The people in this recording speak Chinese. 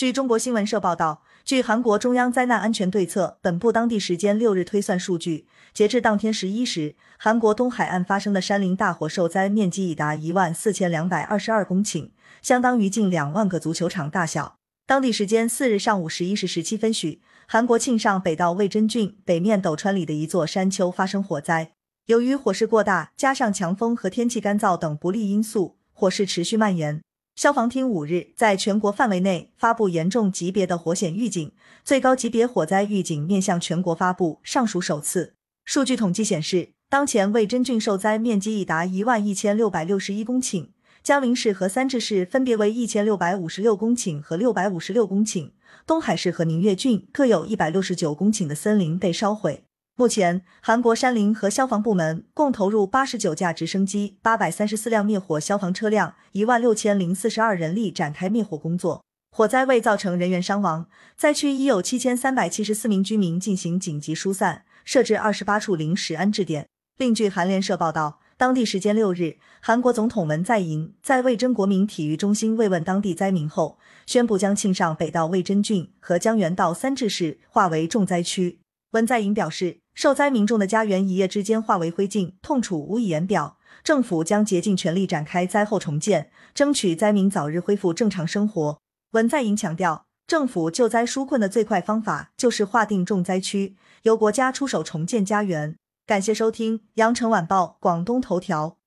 据中国新闻社报道，据韩国中央灾难安全对策本部当地时间六日推算数据，截至当天十一时，韩国东海岸发生的山林大火受灾面积已达一万四千两百二十二公顷，相当于近两万个足球场大小。当地时间四日上午十一时十七分许，韩国庆尚北道魏真郡北面斗川里的一座山丘发生火灾，由于火势过大，加上强风和天气干燥等不利因素，火势持续蔓延。消防厅五日在全国范围内发布严重级别的火险预警，最高级别火灾预警面向全国发布，尚属首次。数据统计显示，当前魏真郡受灾面积已达一万一千六百六十一公顷，江陵市和三治市分别为一千六百五十六公顷和六百五十六公顷，东海市和宁越郡各有一百六十九公顷的森林被烧毁。目前，韩国山林和消防部门共投入八十九架直升机、八百三十四辆灭火消防车辆、一万六千零四十二人力展开灭火工作。火灾未造成人员伤亡，灾区已有七千三百七十四名居民进行紧急疏散，设置二十八处临时安置点。另据韩联社报道，当地时间六日，韩国总统文在寅在魏征国民体育中心慰问当地灾民后，宣布将庆尚北道魏真郡和江原道三治市划为重灾区。文在寅表示，受灾民众的家园一夜之间化为灰烬，痛楚无以言表。政府将竭尽全力展开灾后重建，争取灾民早日恢复正常生活。文在寅强调，政府救灾纾困的最快方法就是划定重灾区，由国家出手重建家园。感谢收听羊城晚报广东头条。